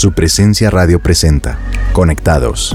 Su presencia radio presenta. Conectados.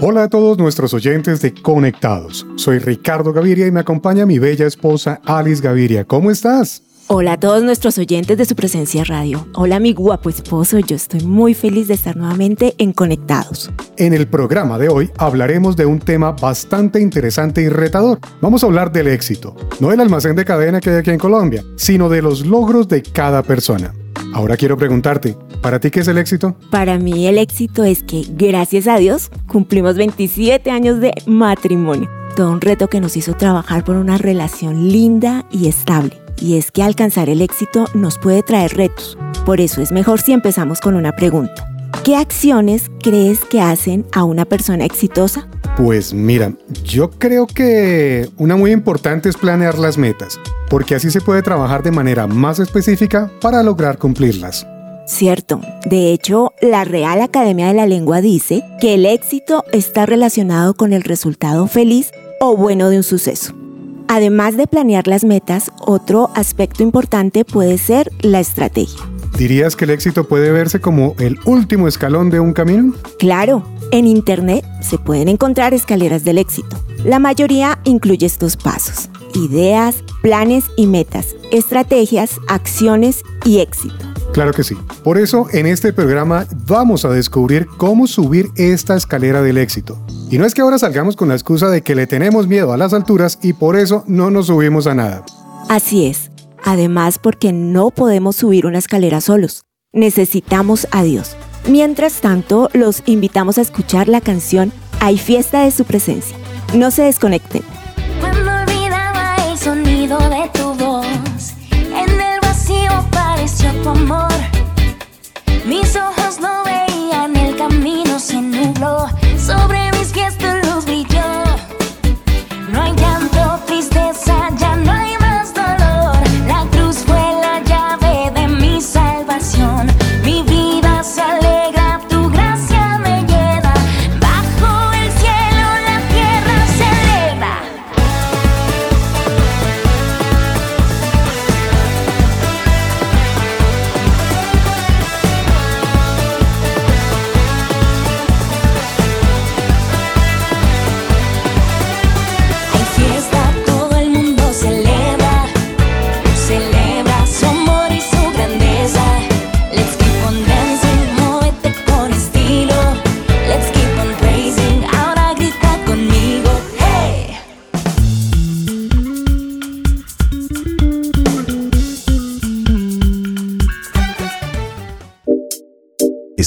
Hola a todos nuestros oyentes de Conectados. Soy Ricardo Gaviria y me acompaña mi bella esposa Alice Gaviria. ¿Cómo estás? Hola a todos nuestros oyentes de su presencia radio. Hola mi guapo esposo, yo estoy muy feliz de estar nuevamente en Conectados. En el programa de hoy hablaremos de un tema bastante interesante y retador. Vamos a hablar del éxito, no del almacén de cadena que hay aquí en Colombia, sino de los logros de cada persona. Ahora quiero preguntarte, ¿para ti qué es el éxito? Para mí el éxito es que, gracias a Dios, cumplimos 27 años de matrimonio. Todo un reto que nos hizo trabajar por una relación linda y estable. Y es que alcanzar el éxito nos puede traer retos. Por eso es mejor si empezamos con una pregunta. ¿Qué acciones crees que hacen a una persona exitosa? Pues mira, yo creo que una muy importante es planear las metas, porque así se puede trabajar de manera más específica para lograr cumplirlas. Cierto. De hecho, la Real Academia de la Lengua dice que el éxito está relacionado con el resultado feliz o bueno de un suceso. Además de planear las metas, otro aspecto importante puede ser la estrategia. ¿Dirías que el éxito puede verse como el último escalón de un camino? Claro, en Internet se pueden encontrar escaleras del éxito. La mayoría incluye estos pasos. Ideas, planes y metas, estrategias, acciones y éxito. Claro que sí. Por eso en este programa vamos a descubrir cómo subir esta escalera del éxito. Y no es que ahora salgamos con la excusa de que le tenemos miedo a las alturas y por eso no nos subimos a nada. Así es. Además porque no podemos subir una escalera solos. Necesitamos a Dios. Mientras tanto, los invitamos a escuchar la canción Hay fiesta de su presencia. No se desconecten. Cuando olvidaba el sonido de tu tu amor. Mis ojos no veían, el camino se nubló, sobre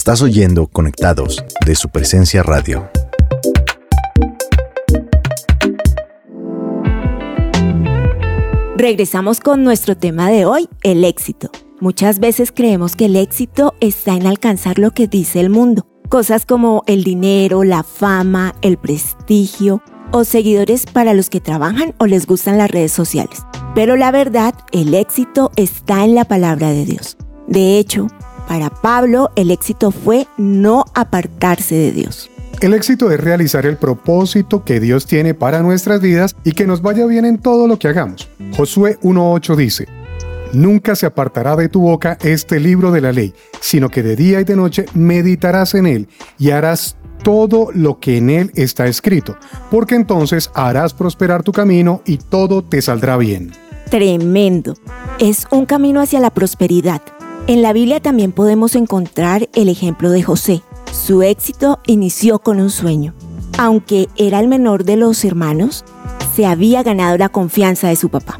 Estás oyendo Conectados de su presencia radio. Regresamos con nuestro tema de hoy, el éxito. Muchas veces creemos que el éxito está en alcanzar lo que dice el mundo. Cosas como el dinero, la fama, el prestigio o seguidores para los que trabajan o les gustan las redes sociales. Pero la verdad, el éxito está en la palabra de Dios. De hecho, para Pablo el éxito fue no apartarse de Dios. El éxito es realizar el propósito que Dios tiene para nuestras vidas y que nos vaya bien en todo lo que hagamos. Josué 1.8 dice, Nunca se apartará de tu boca este libro de la ley, sino que de día y de noche meditarás en él y harás todo lo que en él está escrito, porque entonces harás prosperar tu camino y todo te saldrá bien. Tremendo. Es un camino hacia la prosperidad. En la Biblia también podemos encontrar el ejemplo de José. Su éxito inició con un sueño. Aunque era el menor de los hermanos, se había ganado la confianza de su papá.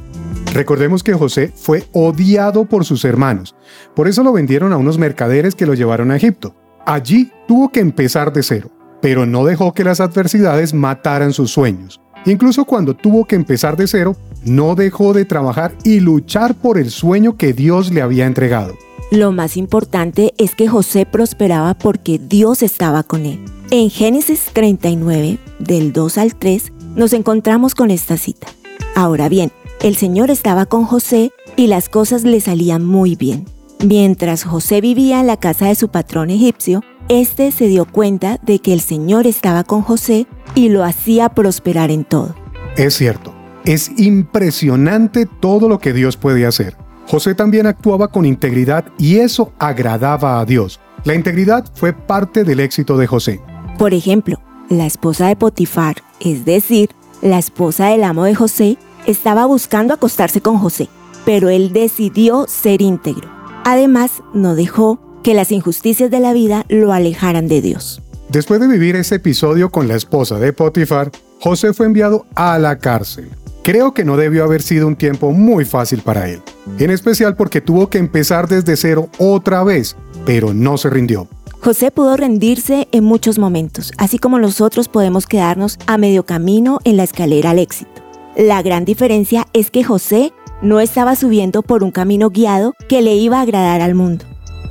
Recordemos que José fue odiado por sus hermanos, por eso lo vendieron a unos mercaderes que lo llevaron a Egipto. Allí tuvo que empezar de cero, pero no dejó que las adversidades mataran sus sueños. Incluso cuando tuvo que empezar de cero, no dejó de trabajar y luchar por el sueño que Dios le había entregado. Lo más importante es que José prosperaba porque Dios estaba con él. En Génesis 39, del 2 al 3, nos encontramos con esta cita. Ahora bien, el Señor estaba con José y las cosas le salían muy bien. Mientras José vivía en la casa de su patrón egipcio, Este se dio cuenta de que el Señor estaba con José y lo hacía prosperar en todo. Es cierto, es impresionante todo lo que Dios puede hacer. José también actuaba con integridad y eso agradaba a Dios. La integridad fue parte del éxito de José. Por ejemplo, la esposa de Potifar, es decir, la esposa del amo de José, estaba buscando acostarse con José, pero él decidió ser íntegro. Además, no dejó que las injusticias de la vida lo alejaran de Dios. Después de vivir ese episodio con la esposa de Potifar, José fue enviado a la cárcel. Creo que no debió haber sido un tiempo muy fácil para él, en especial porque tuvo que empezar desde cero otra vez, pero no se rindió. José pudo rendirse en muchos momentos, así como nosotros podemos quedarnos a medio camino en la escalera al éxito. La gran diferencia es que José no estaba subiendo por un camino guiado que le iba a agradar al mundo.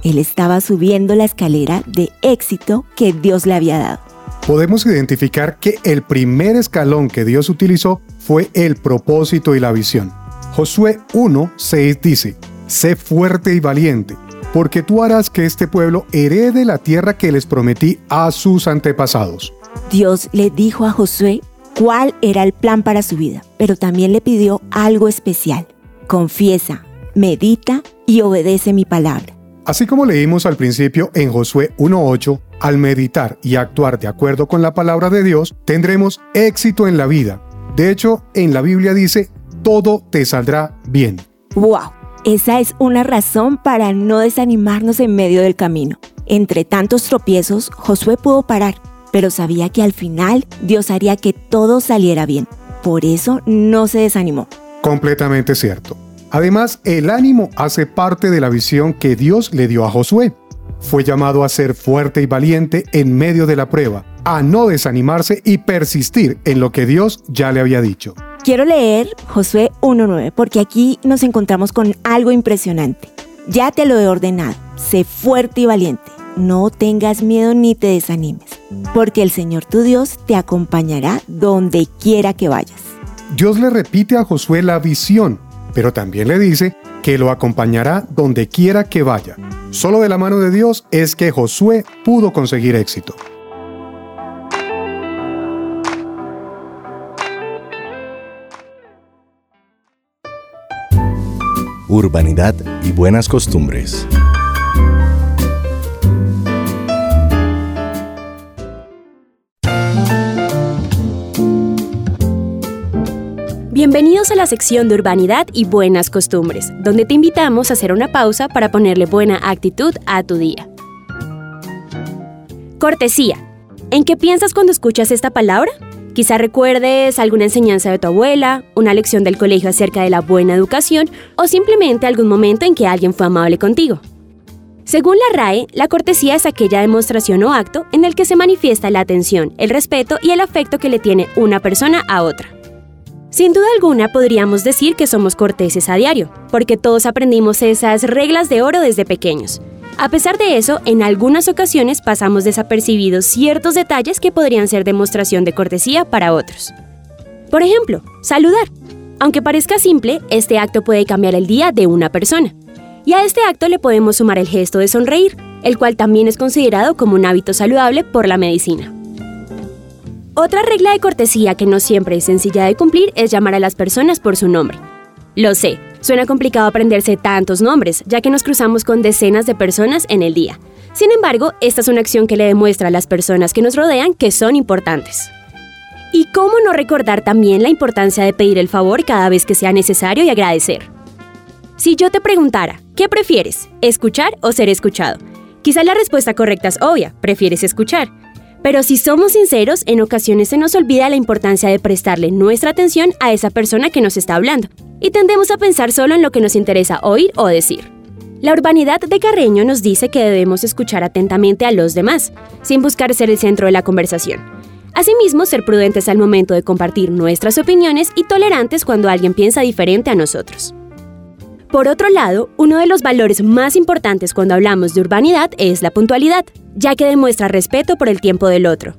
Él estaba subiendo la escalera de éxito que Dios le había dado. Podemos identificar que el primer escalón que Dios utilizó fue el propósito y la visión. Josué 1.6 dice, Sé fuerte y valiente, porque tú harás que este pueblo herede la tierra que les prometí a sus antepasados. Dios le dijo a Josué cuál era el plan para su vida, pero también le pidió algo especial. Confiesa, medita y obedece mi palabra. Así como leímos al principio en Josué 1.8, al meditar y actuar de acuerdo con la palabra de Dios, tendremos éxito en la vida. De hecho, en la Biblia dice, todo te saldrá bien. ¡Wow! Esa es una razón para no desanimarnos en medio del camino. Entre tantos tropiezos, Josué pudo parar, pero sabía que al final Dios haría que todo saliera bien. Por eso no se desanimó. Completamente cierto. Además, el ánimo hace parte de la visión que Dios le dio a Josué. Fue llamado a ser fuerte y valiente en medio de la prueba, a no desanimarse y persistir en lo que Dios ya le había dicho. Quiero leer Josué 1.9 porque aquí nos encontramos con algo impresionante. Ya te lo he ordenado, sé fuerte y valiente, no tengas miedo ni te desanimes, porque el Señor tu Dios te acompañará donde quiera que vayas. Dios le repite a Josué la visión pero también le dice que lo acompañará donde quiera que vaya. Solo de la mano de Dios es que Josué pudo conseguir éxito. Urbanidad y buenas costumbres. Bienvenidos a la sección de Urbanidad y Buenas Costumbres, donde te invitamos a hacer una pausa para ponerle buena actitud a tu día. Cortesía. ¿En qué piensas cuando escuchas esta palabra? Quizá recuerdes alguna enseñanza de tu abuela, una lección del colegio acerca de la buena educación o simplemente algún momento en que alguien fue amable contigo. Según la RAE, la cortesía es aquella demostración o acto en el que se manifiesta la atención, el respeto y el afecto que le tiene una persona a otra. Sin duda alguna podríamos decir que somos corteses a diario, porque todos aprendimos esas reglas de oro desde pequeños. A pesar de eso, en algunas ocasiones pasamos desapercibidos ciertos detalles que podrían ser demostración de cortesía para otros. Por ejemplo, saludar. Aunque parezca simple, este acto puede cambiar el día de una persona. Y a este acto le podemos sumar el gesto de sonreír, el cual también es considerado como un hábito saludable por la medicina. Otra regla de cortesía que no siempre es sencilla de cumplir es llamar a las personas por su nombre. Lo sé, suena complicado aprenderse tantos nombres, ya que nos cruzamos con decenas de personas en el día. Sin embargo, esta es una acción que le demuestra a las personas que nos rodean que son importantes. ¿Y cómo no recordar también la importancia de pedir el favor cada vez que sea necesario y agradecer? Si yo te preguntara, ¿qué prefieres? ¿Escuchar o ser escuchado? Quizá la respuesta correcta es obvia, prefieres escuchar. Pero si somos sinceros, en ocasiones se nos olvida la importancia de prestarle nuestra atención a esa persona que nos está hablando, y tendemos a pensar solo en lo que nos interesa oír o decir. La urbanidad de Carreño nos dice que debemos escuchar atentamente a los demás, sin buscar ser el centro de la conversación. Asimismo, ser prudentes al momento de compartir nuestras opiniones y tolerantes cuando alguien piensa diferente a nosotros. Por otro lado, uno de los valores más importantes cuando hablamos de urbanidad es la puntualidad, ya que demuestra respeto por el tiempo del otro.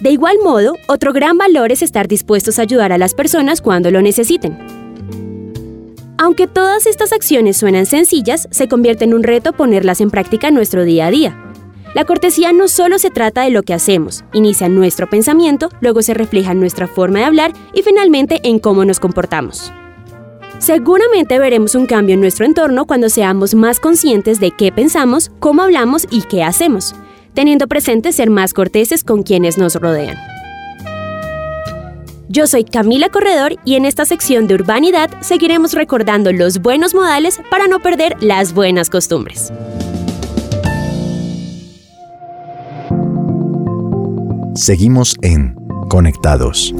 De igual modo, otro gran valor es estar dispuestos a ayudar a las personas cuando lo necesiten. Aunque todas estas acciones suenan sencillas, se convierte en un reto ponerlas en práctica en nuestro día a día. La cortesía no solo se trata de lo que hacemos, inicia nuestro pensamiento, luego se refleja en nuestra forma de hablar y finalmente en cómo nos comportamos. Seguramente veremos un cambio en nuestro entorno cuando seamos más conscientes de qué pensamos, cómo hablamos y qué hacemos, teniendo presente ser más corteses con quienes nos rodean. Yo soy Camila Corredor y en esta sección de Urbanidad seguiremos recordando los buenos modales para no perder las buenas costumbres. Seguimos en Conectados.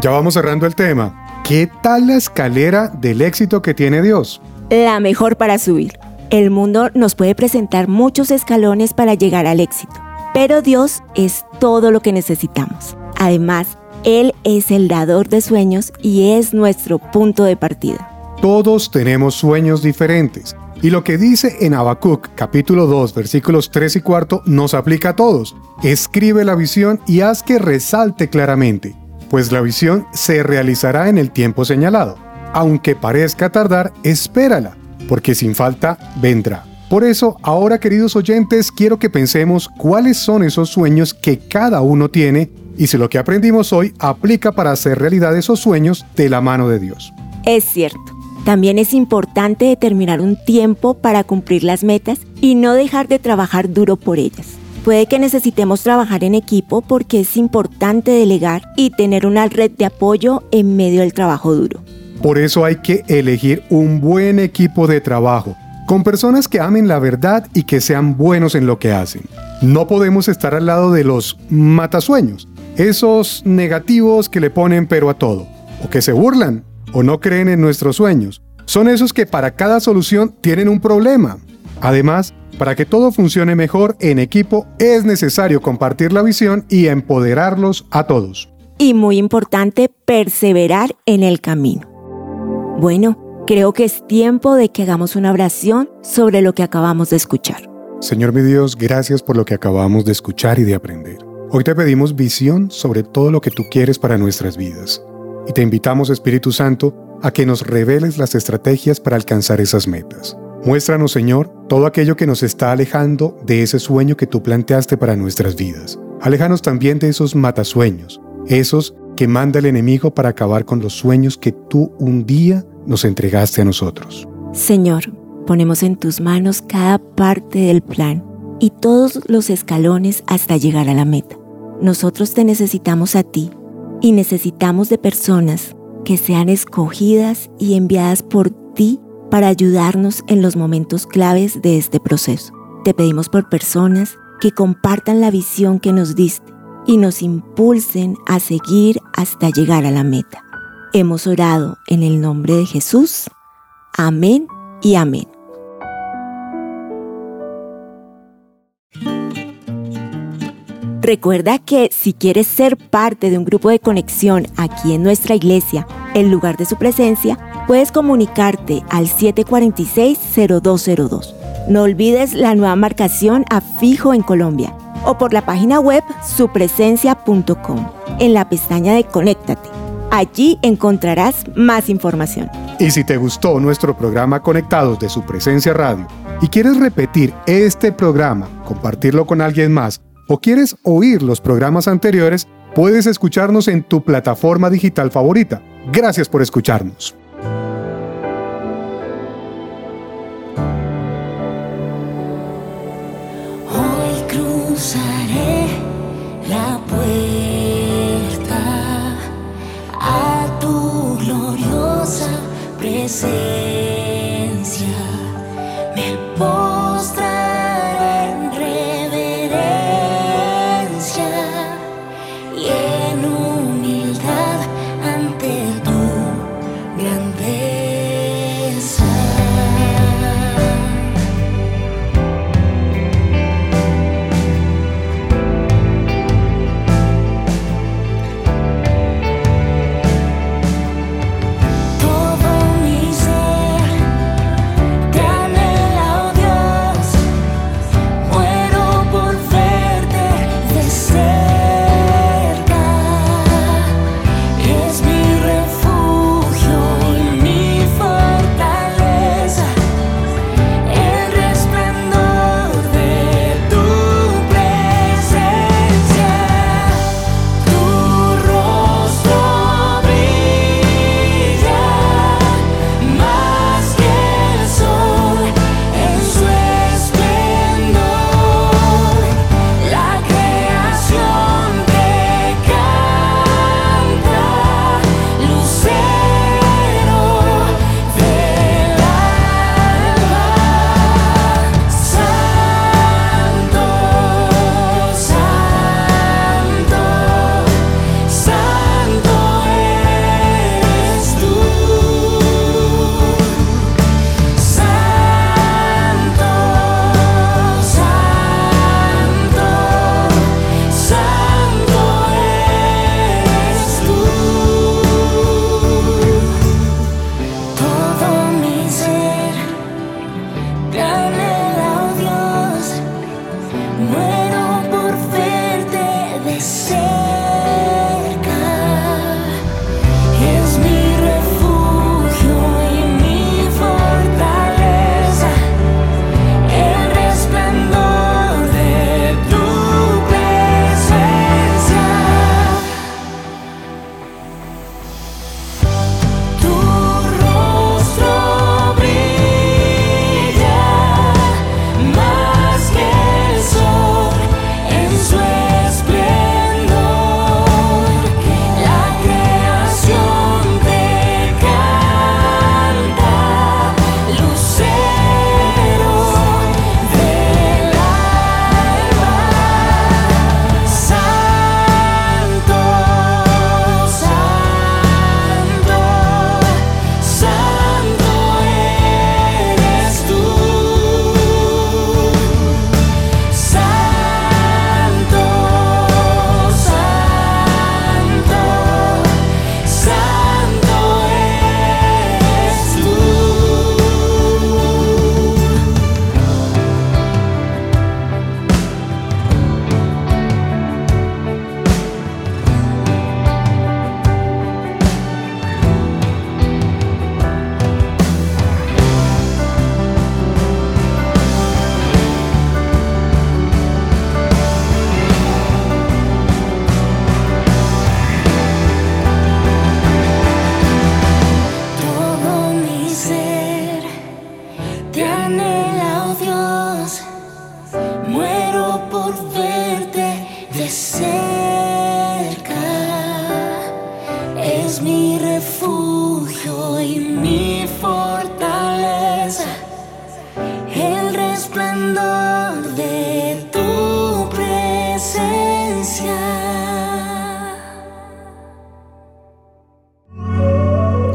Ya vamos cerrando el tema. ¿Qué tal la escalera del éxito que tiene Dios? La mejor para subir. El mundo nos puede presentar muchos escalones para llegar al éxito, pero Dios es todo lo que necesitamos. Además, él es el dador de sueños y es nuestro punto de partida. Todos tenemos sueños diferentes. Y lo que dice en Habacuc capítulo 2 versículos 3 y 4 nos aplica a todos. Escribe la visión y haz que resalte claramente, pues la visión se realizará en el tiempo señalado. Aunque parezca tardar, espérala, porque sin falta vendrá. Por eso, ahora queridos oyentes, quiero que pensemos cuáles son esos sueños que cada uno tiene y si lo que aprendimos hoy aplica para hacer realidad esos sueños de la mano de Dios. Es cierto. También es importante determinar un tiempo para cumplir las metas y no dejar de trabajar duro por ellas. Puede que necesitemos trabajar en equipo porque es importante delegar y tener una red de apoyo en medio del trabajo duro. Por eso hay que elegir un buen equipo de trabajo, con personas que amen la verdad y que sean buenos en lo que hacen. No podemos estar al lado de los matasueños, esos negativos que le ponen pero a todo, o que se burlan, o no creen en nuestros sueños. Son esos que para cada solución tienen un problema. Además, para que todo funcione mejor en equipo es necesario compartir la visión y empoderarlos a todos. Y muy importante, perseverar en el camino. Bueno, creo que es tiempo de que hagamos una oración sobre lo que acabamos de escuchar. Señor mi Dios, gracias por lo que acabamos de escuchar y de aprender. Hoy te pedimos visión sobre todo lo que tú quieres para nuestras vidas. Y te invitamos, Espíritu Santo, a que nos reveles las estrategias para alcanzar esas metas. Muéstranos, Señor, todo aquello que nos está alejando de ese sueño que tú planteaste para nuestras vidas. Aléjanos también de esos matasueños, esos que manda el enemigo para acabar con los sueños que tú un día nos entregaste a nosotros. Señor, ponemos en tus manos cada parte del plan y todos los escalones hasta llegar a la meta. Nosotros te necesitamos a ti y necesitamos de personas que sean escogidas y enviadas por ti para ayudarnos en los momentos claves de este proceso. Te pedimos por personas que compartan la visión que nos diste y nos impulsen a seguir hasta llegar a la meta. Hemos orado en el nombre de Jesús. Amén y amén. Recuerda que si quieres ser parte de un grupo de conexión aquí en nuestra iglesia, en lugar de su presencia, puedes comunicarte al 746-0202. No olvides la nueva marcación a fijo en Colombia o por la página web supresencia.com en la pestaña de Conéctate. Allí encontrarás más información. Y si te gustó nuestro programa Conectados de su presencia radio y quieres repetir este programa, compartirlo con alguien más, o quieres oír los programas anteriores, puedes escucharnos en tu plataforma digital favorita. Gracias por escucharnos. Hoy cruzaré la puerta a tu gloriosa presencia.